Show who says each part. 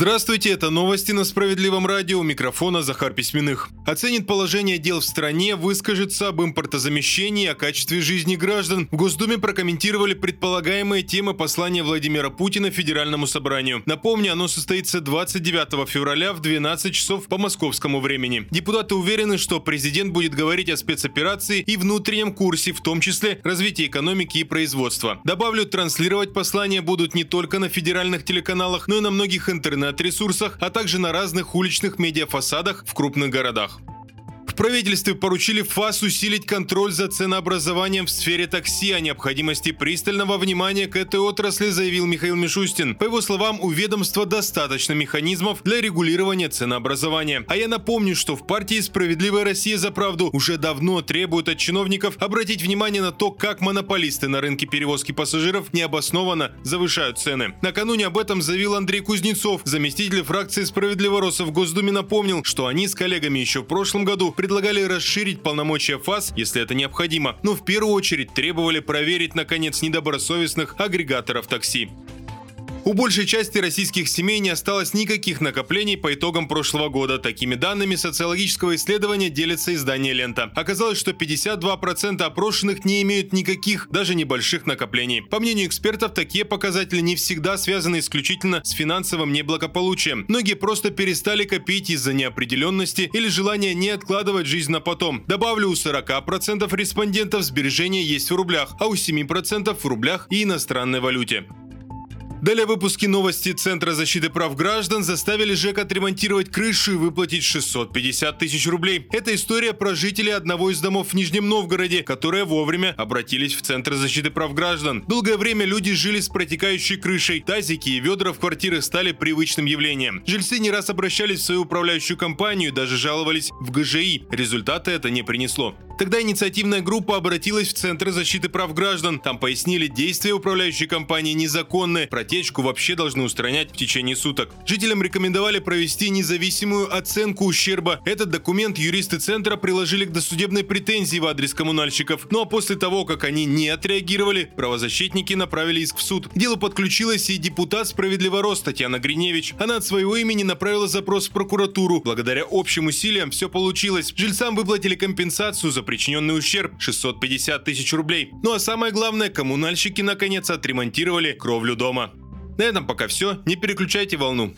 Speaker 1: Здравствуйте, это новости на Справедливом радио. У микрофона Захар Письменных. Оценит положение дел в стране, выскажется об импортозамещении, о качестве жизни граждан. В Госдуме прокомментировали предполагаемые темы послания Владимира Путина Федеральному собранию. Напомню, оно состоится 29 февраля в 12 часов по московскому времени. Депутаты уверены, что президент будет говорить о спецоперации и внутреннем курсе, в том числе развитии экономики и производства. Добавлю, транслировать послание будут не только на федеральных телеканалах, но и на многих интернет интернет-ресурсах, а также на разных уличных медиафасадах в крупных городах правительстве поручили ФАС усилить контроль за ценообразованием в сфере такси. О необходимости пристального внимания к этой отрасли заявил Михаил Мишустин. По его словам, у ведомства достаточно механизмов для регулирования ценообразования. А я напомню, что в партии «Справедливая Россия за правду» уже давно требуют от чиновников обратить внимание на то, как монополисты на рынке перевозки пассажиров необоснованно завышают цены. Накануне об этом заявил Андрей Кузнецов. Заместитель фракции «Справедливая Росса» в Госдуме напомнил, что они с коллегами еще в прошлом году предлагали расширить полномочия ФАС, если это необходимо, но в первую очередь требовали проверить, наконец, недобросовестных агрегаторов такси. У большей части российских семей не осталось никаких накоплений по итогам прошлого года. Такими данными социологического исследования делится издание «Лента». Оказалось, что 52% опрошенных не имеют никаких, даже небольших накоплений. По мнению экспертов, такие показатели не всегда связаны исключительно с финансовым неблагополучием. Многие просто перестали копить из-за неопределенности или желания не откладывать жизнь на потом. Добавлю, у 40% респондентов сбережения есть в рублях, а у 7% в рублях и иностранной валюте. Далее выпуски новости Центра защиты прав граждан заставили ЖЭК отремонтировать крышу и выплатить 650 тысяч рублей. Это история про жителей одного из домов в Нижнем Новгороде, которые вовремя обратились в Центр защиты прав граждан. Долгое время люди жили с протекающей крышей. Тазики и ведра в квартирах стали привычным явлением. Жильцы не раз обращались в свою управляющую компанию, даже жаловались в ГЖИ. Результата это не принесло. Тогда инициативная группа обратилась в Центр защиты прав граждан. Там пояснили, действия управляющей компании незаконны, протечку вообще должны устранять в течение суток. Жителям рекомендовали провести независимую оценку ущерба. Этот документ юристы Центра приложили к досудебной претензии в адрес коммунальщиков. Ну а после того, как они не отреагировали, правозащитники направили иск в суд. К делу и депутат «Справедливо рост» Татьяна Гриневич. Она от своего имени направила запрос в прокуратуру. Благодаря общим усилиям все получилось. Жильцам выплатили компенсацию за причиненный ущерб 650 тысяч рублей. Ну а самое главное, коммунальщики наконец отремонтировали кровлю дома. На этом пока все. Не переключайте волну.